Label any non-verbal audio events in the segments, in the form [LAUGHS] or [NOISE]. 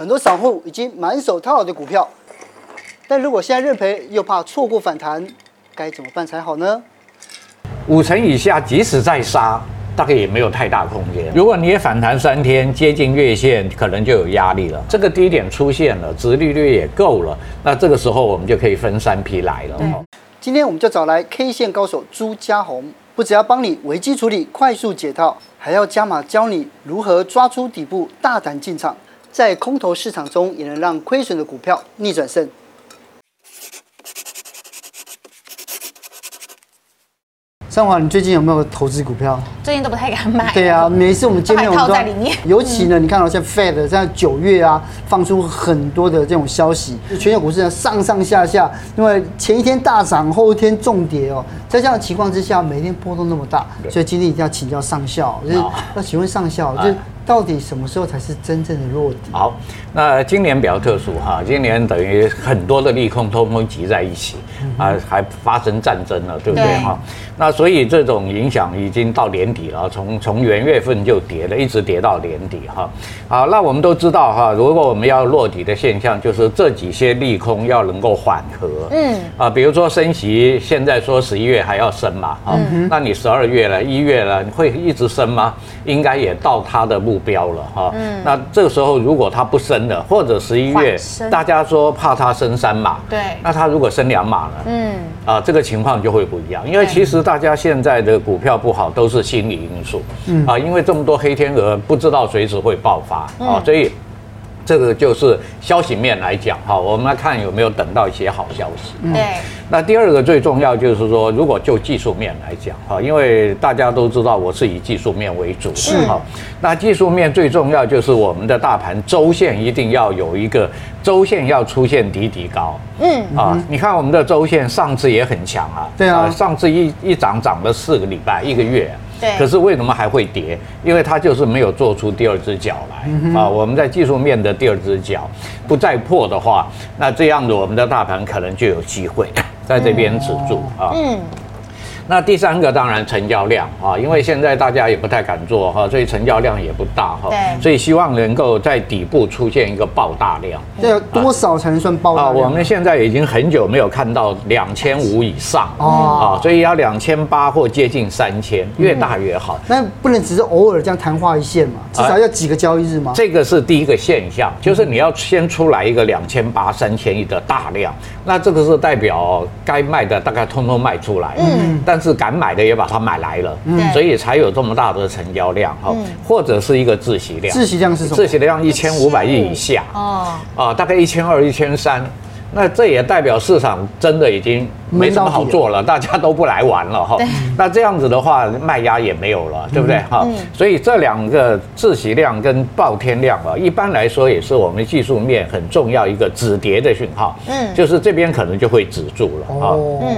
很多散户已经满手套牢的股票，但如果现在认赔又怕错过反弹，该怎么办才好呢？五成以下，即使再杀，大概也没有太大空间。如果你也反弹三天，接近月线，可能就有压力了。这个低点出现了，殖利率也够了，那这个时候我们就可以分三批来了。嗯、今天我们就找来 K 线高手朱家红，不只要帮你危机处理、快速解套，还要加码教你如何抓出底部、大胆进场，在空头市场中也能让亏损的股票逆转胜。尚华，你最近有没有投资股票？最近都不太敢买。对啊，每一次我们见面，我们都在里面。尤其呢，你看到像 Fed 在九月啊，放出很多的这种消息，全球股市呢上上下下，因为前一天大涨，后一天重跌哦。在这样的情况之下，每天波动那么大，所以今天一定要请教上校，就是要请问上校，就是。到底什么时候才是真正的落底？好，那今年比较特殊哈，今年等于很多的利空通通集在一起啊，还发生战争了，对不对哈？那所以这种影响已经到年底了，从从元月份就跌了，一直跌到年底哈。好，那我们都知道哈，如果我们要落底的现象，就是这几些利空要能够缓和。嗯啊，比如说升息，现在说十一月还要升嘛，啊，那你十二月了，一月了，你会一直升吗？应该也到它的目标了哈，嗯，那这个时候如果它不升了，或者十一月大家说怕它升三码，对，那它如果升两码了，嗯，啊，这个情况就会不一样，因为其实大家现在的股票不好都是心理因素，嗯啊，因为这么多黑天鹅不知道随时会爆发啊，所以。这个就是消息面来讲哈，我们来看有没有等到一些好消息。对。那第二个最重要就是说，如果就技术面来讲哈，因为大家都知道我是以技术面为主是哈。那技术面最重要就是我们的大盘周线一定要有一个周线要出现底底高。嗯。啊，你看我们的周线上次也很强啊。对啊。上次一一涨涨了四个礼拜一个月。对，可是为什么还会跌？因为它就是没有做出第二只脚来、嗯、啊！我们在技术面的第二只脚不再破的话，那这样子我们的大盘可能就有机会在这边止住啊。嗯。那第三个当然成交量啊，因为现在大家也不太敢做哈，所以成交量也不大哈。对。所以希望能够在底部出现一个爆大量。这多少才能算爆大量？啊，我们现在已经很久没有看到两千五以上哦，啊，所以要两千八或接近三千，越大越好。那不能只是偶尔这样昙花一现嘛？至少要几个交易日吗？这个是第一个现象，就是你要先出来一个两千八、三千亿的大量，那这个是代表该卖的大概通通卖出来。嗯。但是敢买的也把它买来了，嗯，所以才有这么大的成交量哈，或者是一个自息量。自息量是什么？自息量一千五百亿以下哦，啊，大概一千二、一千三，那这也代表市场真的已经没什么好做了，[LAUGHS] 大家都不来玩了哈。那这样子的话，卖压也没有了，对不对哈？所以这两个自习量跟爆天量啊，一般来说也是我们技术面很重要一个止跌的讯号，嗯，就是这边可能就会止住了啊，嗯。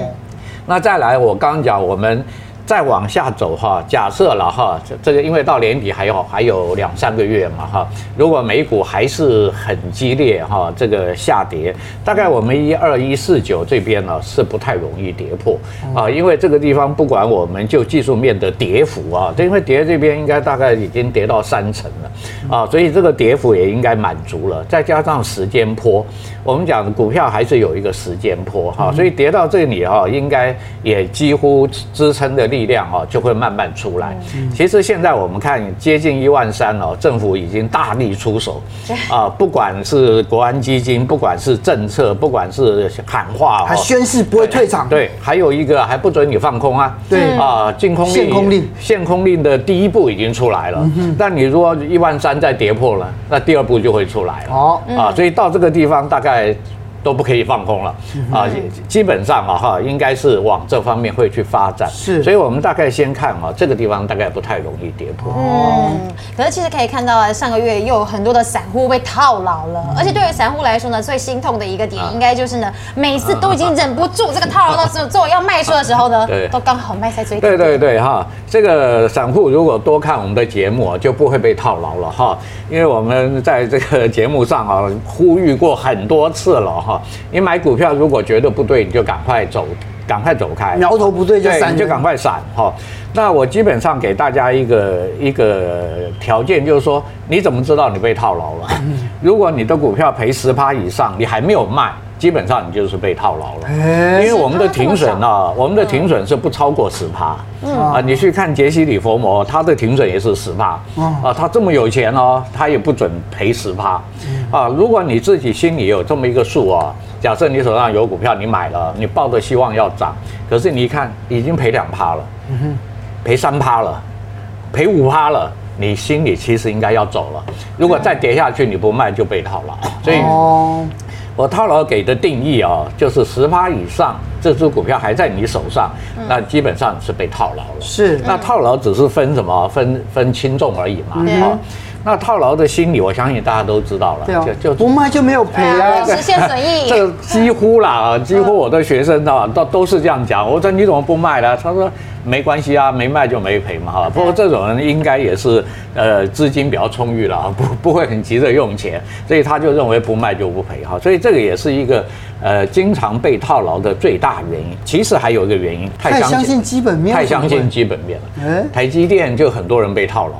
那再来，我刚刚讲我们。再往下走哈，假设了哈，这个因为到年底还有还有两三个月嘛哈，如果美股还是很激烈哈，这个下跌，大概我们一二一四九这边呢是不太容易跌破啊，因为这个地方不管我们就技术面的跌幅啊，因为跌这边应该大概已经跌到三成了啊，所以这个跌幅也应该满足了，再加上时间坡，我们讲股票还是有一个时间坡哈，所以跌到这里哈，应该也几乎支撑的力。量哦，就会慢慢出来。其实现在我们看接近一万三哦，政府已经大力出手啊，不管是国安基金，不管是政策，不管是喊话，还宣誓不会退场。对，还有一个还不准你放空啊。对啊，禁空令、限空令、限空令的第一步已经出来了。但你如果一万三再跌破了，那第二步就会出来了。哦啊，所以到这个地方大概。都不可以放空了啊！基本上啊哈，应该是往这方面会去发展。是，所以我们大概先看啊，这个地方大概不太容易跌破。嗯，可是其实可以看到啊，上个月又有很多的散户被套牢了，而且对于散户来说呢，最心痛的一个点应该就是呢，每次都已经忍不住这个套牢的时候，做要卖出的时候呢，[LAUGHS] 都刚好卖在最低。对对对哈，这个散户如果多看我们的节目啊，就不会被套牢了哈，因为我们在这个节目上啊呼吁过很多次了哈。你买股票如果觉得不对，你就赶快走。赶赶快走开，苗头不对就闪，就赶快闪哈。那我基本上给大家一个一个条件，就是说你怎么知道你被套牢了？[LAUGHS] 如果你的股票赔十趴以上，你还没有卖，基本上你就是被套牢了。因为我们的停损呢，我们的停损是不超过十趴。啊，你去看杰西·里佛摩，他的停损也是十趴。啊，他这么有钱哦，他也不准赔十趴。啊，如果你自己心里有这么一个数啊，假设你手上有股票，你买了，你抱着希望要涨，可是你一看已经赔两趴了。赔三趴了，赔五趴了，你心里其实应该要走了。如果再跌下去，你不卖就被套牢。所以，我套牢给的定义啊，就是十趴以上，这只股票还在你手上，那基本上是被套牢了。是，那套牢只是分什么？分分轻重而已嘛。好。那套牢的心理，我相信大家都知道了。对啊，就不卖就没有赔啊，实现损益。[LAUGHS] 这几乎啦，几乎我的学生啊，都都是这样讲。我说你怎么不卖呢？他说没关系啊，没卖就没赔嘛。哈，不过这种人应该也是呃资金比较充裕了啊，[LAUGHS] 不不会很急着用钱，所以他就认为不卖就不赔哈。所以这个也是一个呃经常被套牢的最大原因。其实还有一个原因，太相信基本面，太相信基本面了。台积电就很多人被套牢。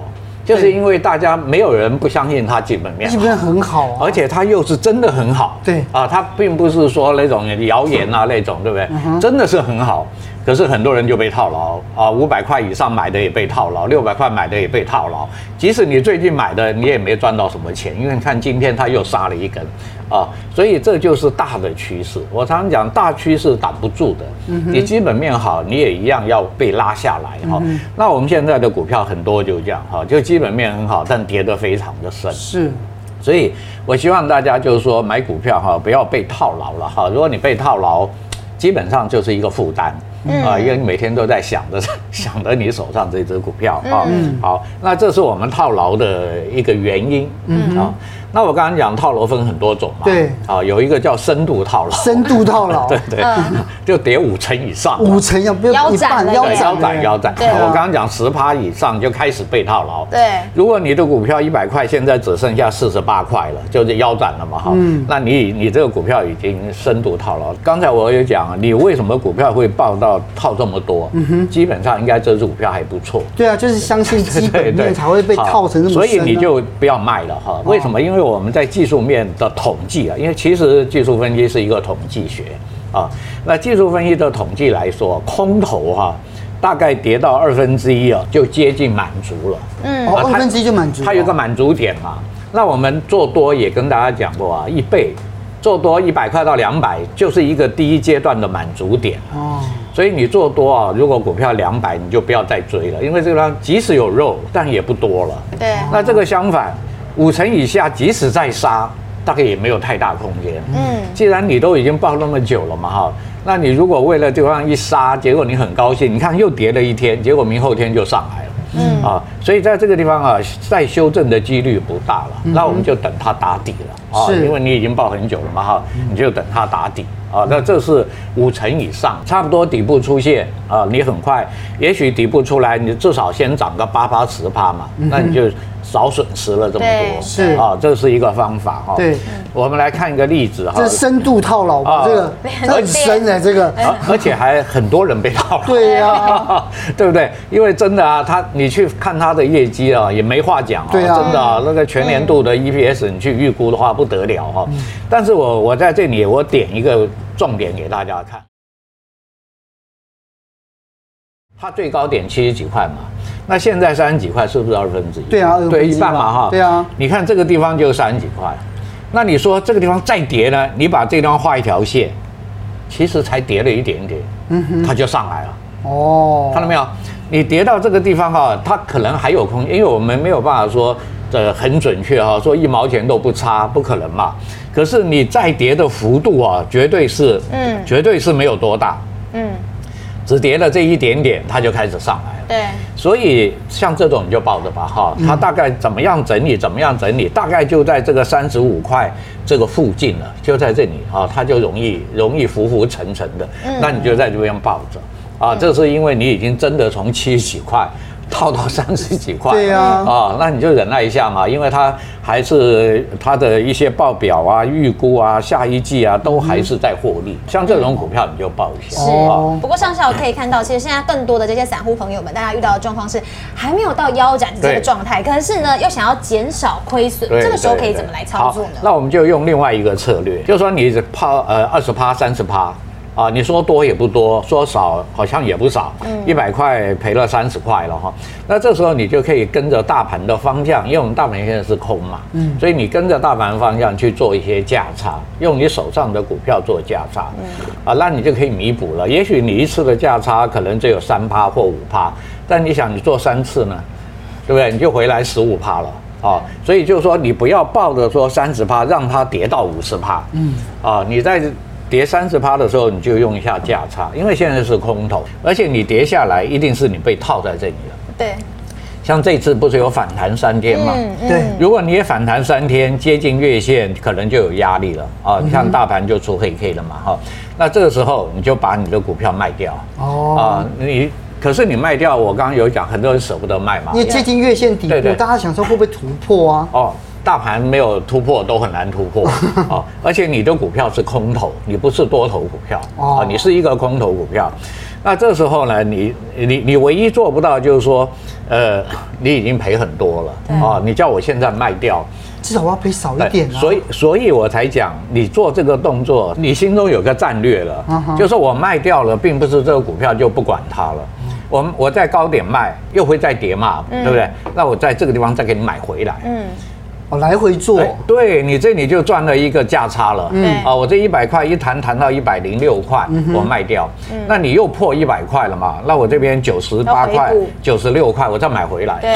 就是因为大家没有人不相信它基本面，基本面很好，而且它又是真的很好。对啊，它并不是说那种谣言啊那种，对不对？真的是很好。可是很多人就被套牢啊，五百块以上买的也被套牢，六百块买的也被套牢。即使你最近买的，你也没赚到什么钱，因为你看今天它又杀了一根啊，所以这就是大的趋势。我常常讲，大趋势挡不住的，你基本面好，你也一样要被拉下来哈。那我们现在的股票很多就这样哈，就基本面很好，但跌得非常的深。是，所以我希望大家就是说买股票哈，不要被套牢了哈。如果你被套牢，基本上就是一个负担。嗯。啊，因为你每天都在想着 [LAUGHS] 想着你手上这只股票啊，嗯，好，那这是我们套牢的一个原因，嗯。啊。那我刚刚讲套牢分很多种嘛，对，啊，有一个叫深度套牢，深度套牢，[LAUGHS] 对对，[LAUGHS] 就跌五成以上，五成要不要一半腰斩腰斩腰斩。我刚刚讲十趴以上就开始被套牢，对。如果你的股票一百块，现在只剩下四十八块了，就是腰斩了嘛，哈，那你你这个股票已经深度套牢。刚才我有讲，你为什么股票会爆到套这么多？嗯哼，基本上应该这只股票还不错。对啊，就是相信基本面 [LAUGHS] 才会被套成这么深，所以你就不要卖了哈。为什么？因为我们在技术面的统计啊，因为其实技术分析是一个统计学啊。那技术分析的统计来说，空头哈，大概跌到二分之一啊，就接近满足了。嗯，哦，二分之一就满足。它有个满足点嘛。那我们做多也跟大家讲过啊，一倍做多一百块到两百，就是一个第一阶段的满足点。哦。所以你做多啊，如果股票两百，你就不要再追了，因为这个地方即使有肉，但也不多了。对。那这个相反。五成以下，即使再杀，大概也没有太大空间。嗯，既然你都已经报那么久了嘛，哈，那你如果为了这样一杀，结果你很高兴，你看又跌了一天，结果明后天就上来了。嗯啊，所以在这个地方啊，再修正的几率不大了。那我们就等它打底了啊，因为你已经报很久了嘛，哈，你就等它打底啊。那这是五成以上，差不多底部出现啊，你很快，也许底部出来，你至少先涨个八八十趴嘛，那你就。少损失了这么多，是啊，这是一个方法哈。对，我们来看一个例子哈。这深度套牢啊，这个很深的这个，而且还很多人被套牢。对呀，[LAUGHS] 对不对？因为真的啊，他你去看他的业绩啊，也没话讲啊，真的啊，那个全年度的 EPS 你去预估的话不得了哈。但是我我在这里我点一个重点给大家看，它最高点七十几块嘛。那现在三十几块是不是二分之一？对啊，对一半嘛哈。对啊，你看这个地方就三十几块，那你说这个地方再跌呢？你把这地方画一条线，其实才跌了一点点，嗯哼，它就上来了。哦，看到没有？你跌到这个地方哈，它可能还有空间，因为我们没有办法说这很准确哈，说一毛钱都不差，不可能嘛。可是你再跌的幅度啊，绝对是，嗯，绝对是没有多大，嗯，只跌了这一点点，它就开始上来了。对。所以像这种你就抱着吧，哈，它大概怎么样整理，怎么样整理，大概就在这个三十五块这个附近了，就在这里啊，它就容易容易浮浮沉沉的，那你就在这边抱着。啊，这是因为你已经真的从七十几块套到三十几块。对呀，啊，那你就忍耐一下嘛，因为它还是它的一些报表啊、预估啊、下一季啊，都还是在获利。像这种股票你就抱一下。是，不过上下我可以看到，其实现在更多的这些散户朋友们，大家遇到的状况是还没有到腰斩的这个状态，可是呢又想要减少亏损，这个时候可以怎么来操作呢？那我们就用另外一个策略，就是说你抛呃二十趴、三十趴。啊，你说多也不多，说少好像也不少，一百块赔了三十块了哈。那这时候你就可以跟着大盘的方向，因为我们大盘现在是空嘛，嗯，所以你跟着大盘方向去做一些价差，用你手上的股票做价差，嗯，啊，那你就可以弥补了。也许你一次的价差可能只有三趴或五趴，但你想你做三次呢，对不对？你就回来十五趴了啊。所以就是说你不要抱着说三十趴让它跌到五十趴，嗯，啊，你在。跌三十趴的时候，你就用一下价差，因为现在是空头，而且你跌下来一定是你被套在这里了。对，像这次不是有反弹三天吗？对，如果你也反弹三天，接近月线，可能就有压力了啊。你像大盘就出黑 K 了嘛，哈，那这个时候你就把你的股票卖掉哦啊，你可是你卖掉，我刚刚有讲，很多人舍不得卖嘛，因为接近月线底部，大家想说会不会突破啊？哦。大盘没有突破都很难突破啊，[LAUGHS] 而且你的股票是空头，你不是多头股票啊，你是一个空头股票。那这时候呢，你你你唯一做不到就是说，呃，你已经赔很多了啊，你叫我现在卖掉，至少我要赔少一点啊。所以所以我才讲，你做这个动作，你心中有个战略了，就是我卖掉了，并不是这个股票就不管它了。我我在高点卖，又会再跌嘛，对不对？那我在这个地方再给你买回来。嗯。哦，来回做，对你这里就赚了一个价差了。嗯，啊，我这一百块一弹弹到一百零六块，我卖掉，那你又破一百块了嘛？那我这边九十八块、九十六块，我再买回来。对，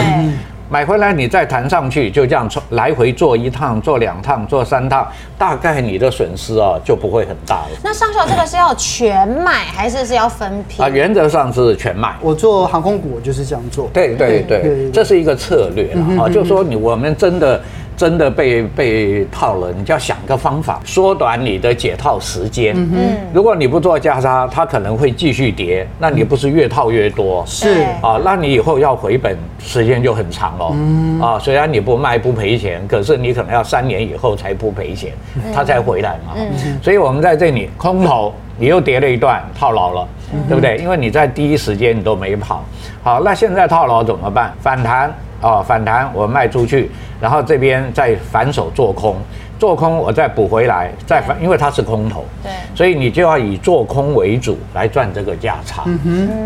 买回来你再弹上去，就这样来回做一趟、做两趟、做三趟，大概你的损失啊就不会很大了。那上校这个是要全买还是是要分批？啊，原则上是全买。我做航空股我就是这样做。对对对，这是一个策略了啊，就是说你我们真的。真的被被套了，你就要想个方法缩短你的解套时间。嗯，如果你不做价差，它可能会继续跌，那你不是越套越多？是啊，那你以后要回本时间就很长哦。嗯啊，虽然你不卖不赔钱，可是你可能要三年以后才不赔钱，它才回来嘛。嗯，所以我们在这里空头，你又跌了一段，套牢了，对不对？因为你在第一时间你都没跑。好，那现在套牢怎么办？反弹。哦，反弹我卖出去，然后这边再反手做空，做空我再补回来，再反，因为它是空头，对，所以你就要以做空为主来赚这个价差。嗯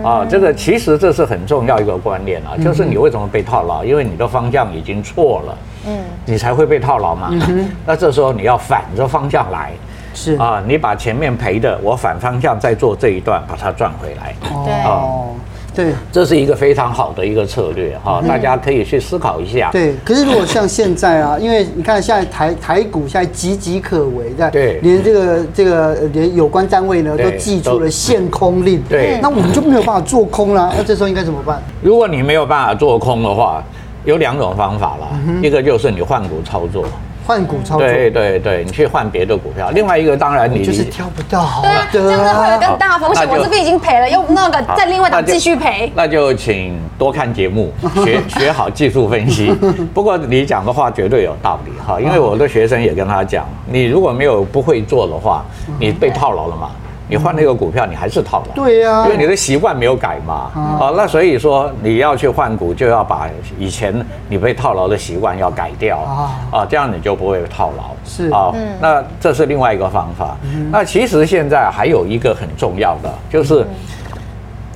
哼，啊，这个其实这是很重要一个观念啊，就是你为什么被套牢？因为你的方向已经错了，嗯，你才会被套牢嘛。嗯哼，那这时候你要反着方向来，是啊，你把前面赔的，我反方向再做这一段，把它赚回来。对哦。对，这是一个非常好的一个策略哈，大家可以去思考一下。对，可是如果像现在啊，[LAUGHS] 因为你看现在台台股现在岌岌可危，在对，连这个这个连有关单位呢都寄出了限空令，对，那我们就没有办法做空了，那这时候应该怎么办？如果你没有办法做空的话，有两种方法了，一个就是你换股操作。换股操作，对对对，你去换别的股票。另外一个当然你就是挑不到，对啊，这样会有更大风险。我这边已经赔了，又那个再另外档继续赔。那就请多看节目，学 [LAUGHS] 学好技术分析。[LAUGHS] 不过你讲的话绝对有道理哈，因为我的学生也跟他讲，你如果没有不会做的话，你被套牢了嘛。你换那个股票，你还是套牢。对呀，因为你的习惯没有改嘛。啊，那所以说你要去换股，就要把以前你被套牢的习惯要改掉啊，啊，这样你就不会套牢。是啊，那这是另外一个方法。那其实现在还有一个很重要的，就是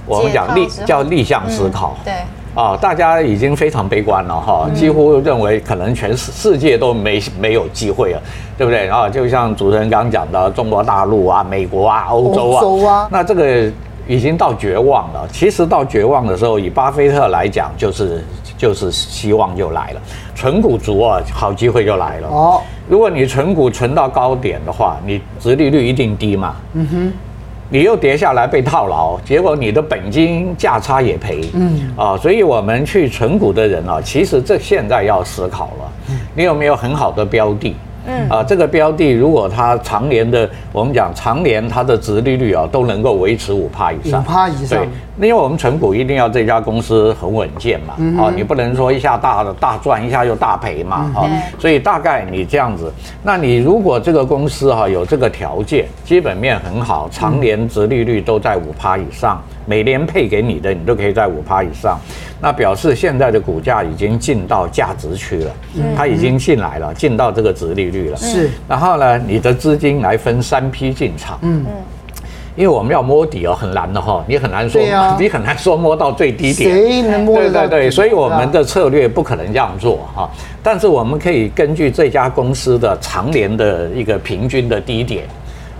我们讲逆叫逆向思考。对。啊，大家已经非常悲观了哈，几乎认为可能全世世界都没没有机会了，对不对？然后就像主持人刚刚讲的，中国大陆啊、美国啊、欧洲啊，洲啊，那这个已经到绝望了。其实到绝望的时候，以巴菲特来讲，就是就是希望就来了，存股族啊，好机会就来了。哦，如果你存股存到高点的话，你殖利率一定低嘛。嗯哼。你又跌下来被套牢，结果你的本金价差也赔，嗯。啊，所以我们去存股的人啊，其实这现在要思考了，你有没有很好的标的嗯。啊，这个标的如果它常年的，我们讲常年它的值利率啊都能够维持五趴以上，五趴以上，对，因为我们存股一定要这家公司很稳健嘛，嗯、啊，你不能说一下大的大赚，一下又大赔嘛，啊，所以大概你这样子，那你如果这个公司哈、啊、有这个条件，基本面很好，常年值利率都在五趴以上。每年配给你的，你都可以在五趴以上，那表示现在的股价已经进到价值区了，它已经进来了，进到这个值利率了。是，然后呢，你的资金来分三批进场。嗯嗯，因为我们要摸底哦，很难的哈，你很难说，你很难说摸到最低点。谁能摸到？对对对，所以我们的策略不可能这样做哈，但是我们可以根据这家公司的常年的一个平均的低点。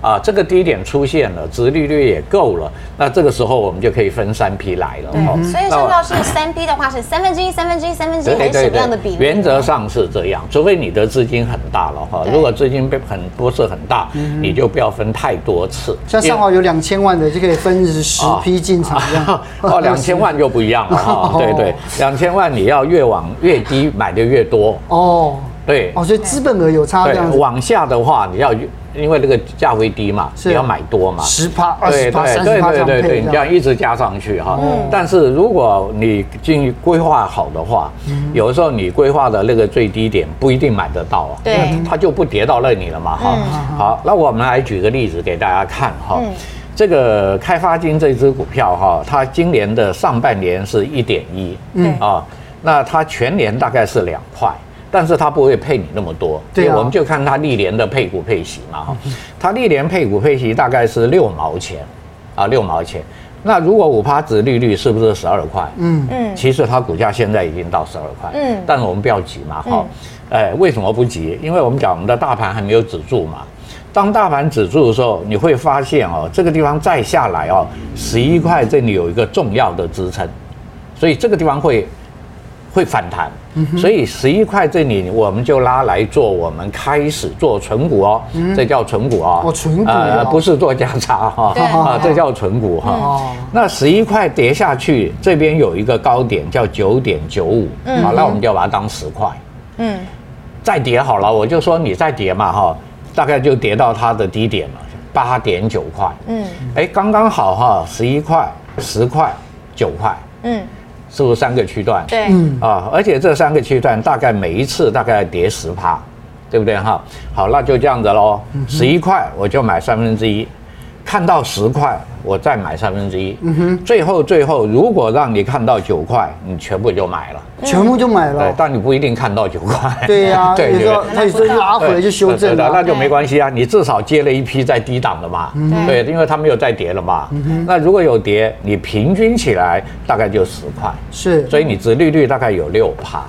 啊，这个低点出现了，殖利率也够了，那这个时候我们就可以分三批来了。对，所以说到是三批的话是三分之一、三分之一、三分之一，还是什么样的比例？原则上是这样，除非你的资金很大了哈。如果资金被很不是很大，你就不要分太多次。像上华有两千万的就可以分十批进场这样。[LAUGHS] 哦，两千万就不一样了哈。[LAUGHS] 对对，两千万你要越往越低买的越多。哦，对。哦，所以资本额有差这样。往下的话你要。因为这个价位低嘛，你要买多嘛，十趴、二十趴、三十趴这样配，对对对对，你这样一直加上去哈。嗯。但是如果你进规划好的话，有的时候你规划的那个最低点不一定买得到啊。对。它就不跌到那里了嘛哈。好，那我们来举个例子给大家看哈。这个开发金这支股票哈，它今年的上半年是一点一，嗯啊，那它全年大概是两块。但是它不会配你那么多，对，我们就看它历年的配股配息嘛哈，它历年配股配息大概是六毛钱，啊六毛钱，那如果五趴值利率是不是十二块？嗯。嗯，其实它股价现在已经到十二块，嗯，但是我们不要急嘛哈，哎，为什么不急？因为我们讲我们的大盘还没有止住嘛，当大盘止住的时候，你会发现哦，这个地方再下来哦，十一块这里有一个重要的支撑，所以这个地方会。会反弹，所以十一块这里我们就拉来做，我们开始做存股哦，这叫存股啊，存股呃，不是做价差哈，啊，这叫存股哈。那十一块跌下去，这边有一个高点叫九点九五，好，那我们就把它当十块，嗯，再跌好了，我就说你再跌嘛哈，大概就跌到它的低点了，八点九块，嗯，哎，刚刚好哈，十一块、十块、九块，嗯。是不是三个区段？对，嗯啊，而且这三个区段大概每一次大概跌十趴，对不对哈？好，那就这样子喽。十一块我就买三分之一，看到十块我再买三分之一。嗯哼，最后最后如果让你看到九块，你全部就买了。全部就买了，对，但你不一定看到九块。[LAUGHS] 对呀，[LAUGHS] 对，你说它有时候拉回来就修正了，那就没关系啊，你至少接了一批在低档的嘛，对，因为它没有再跌了嘛。那如果有跌，你平均起来大概就十块，是，所以你殖利率大概有六趴。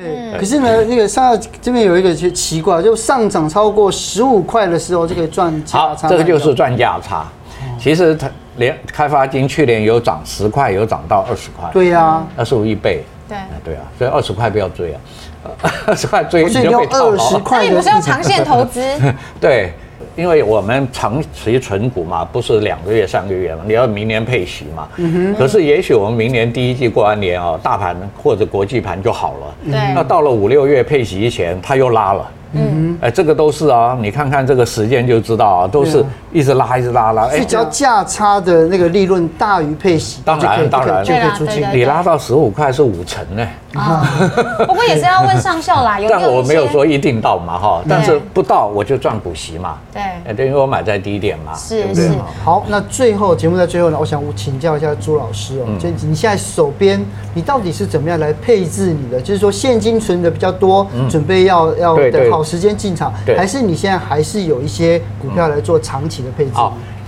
对，可是呢，那个上这边有一个奇奇怪，就上涨超过十五块的时候就可以赚价差。好，这个就是赚价差。其实它。连开发金去年有涨十块，有涨到二十块。对呀，二十五一倍。对，对啊，所以二十块不要追啊，二十块追你就被套牢。那你不是要长线投资？[LAUGHS] 对，因为我们长期存股嘛，不是两个月、三个月嘛，你要明年配息嘛。嗯哼。可是也许我们明年第一季过完年哦，大盘或者国际盘就好了。对。那到了五六月配息前，它又拉了。嗯，哎，这个都是啊，你看看这个时间就知道啊，都是一直拉，一直拉，拉。哎，只要价差的那个利润大于配息，当然当然就可以出去。你拉到十五块是五成呢。啊，不过也是要问上校啦，[LAUGHS] 有但我没有说一定到嘛哈，但是不到我就赚股息嘛。对，哎，等于我买在低点嘛。是是。好，那最后节目在最后呢，我想请教一下朱老师哦，就你现在手边你到底是怎么样来配置你的？就是说现金存的比较多，准备要要等好时间进场，还是你现在还是有一些股票来做长期的配置？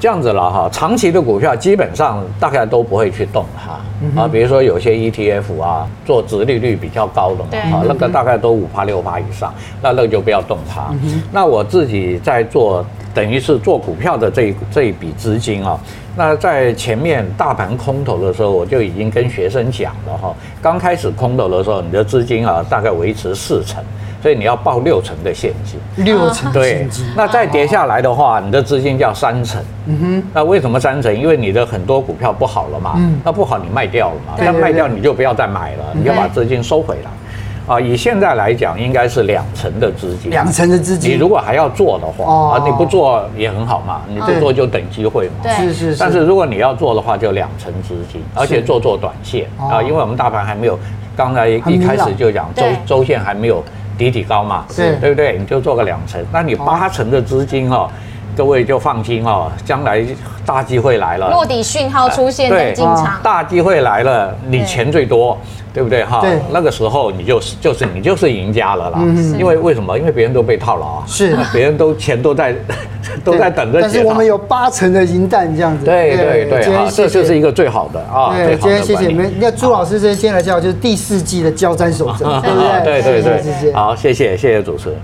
这样子了哈，长期的股票基本上大概都不会去动它啊，比如说有些 ETF 啊，做殖利率比较高的嘛，啊，那个大概都五趴六趴以上，那那个就不要动它。那我自己在做，等于是做股票的这一这一笔资金啊，那在前面大盘空头的时候，我就已经跟学生讲了哈，刚开始空头的时候，你的资金啊大概维持四成。所以你要报六成的现金，六成。对，那再跌下来的话，你的资金叫三成。嗯哼。那为什么三成？因为你的很多股票不好了嘛。嗯。那不好你卖掉了嘛。那卖掉你就不要再买了，你就把资金收回来。啊，以现在来讲，应该是两成的资金。两成的资金，你如果还要做的话，啊，你不做也很好嘛，你不做就等机会嘛。对，是是是。但是如果你要做的话，就两成资金，而且做做短线啊，因为我们大盘还没有，刚才一开始就讲周周线还没有底底高嘛，是，对不对？你就做个两成，那你八成的资金哈。各位就放心哦，将来大机会来了，落底讯号出现再进场，大机会来了，你钱最多，对不对哈？对，那个时候你就是就是你就是赢家了啦。嗯，因为为什么？因为别人都被套牢啊，是，别人都钱都在 [LAUGHS] 都在等着。但是我们有八成的银蛋这样子。对对对，这就是一个最好的啊。对，今天谢谢你们。那朱老师今天来教就是第四季的交战守则，[LAUGHS] 对不对？对对对，好，谢谢谢谢主持人。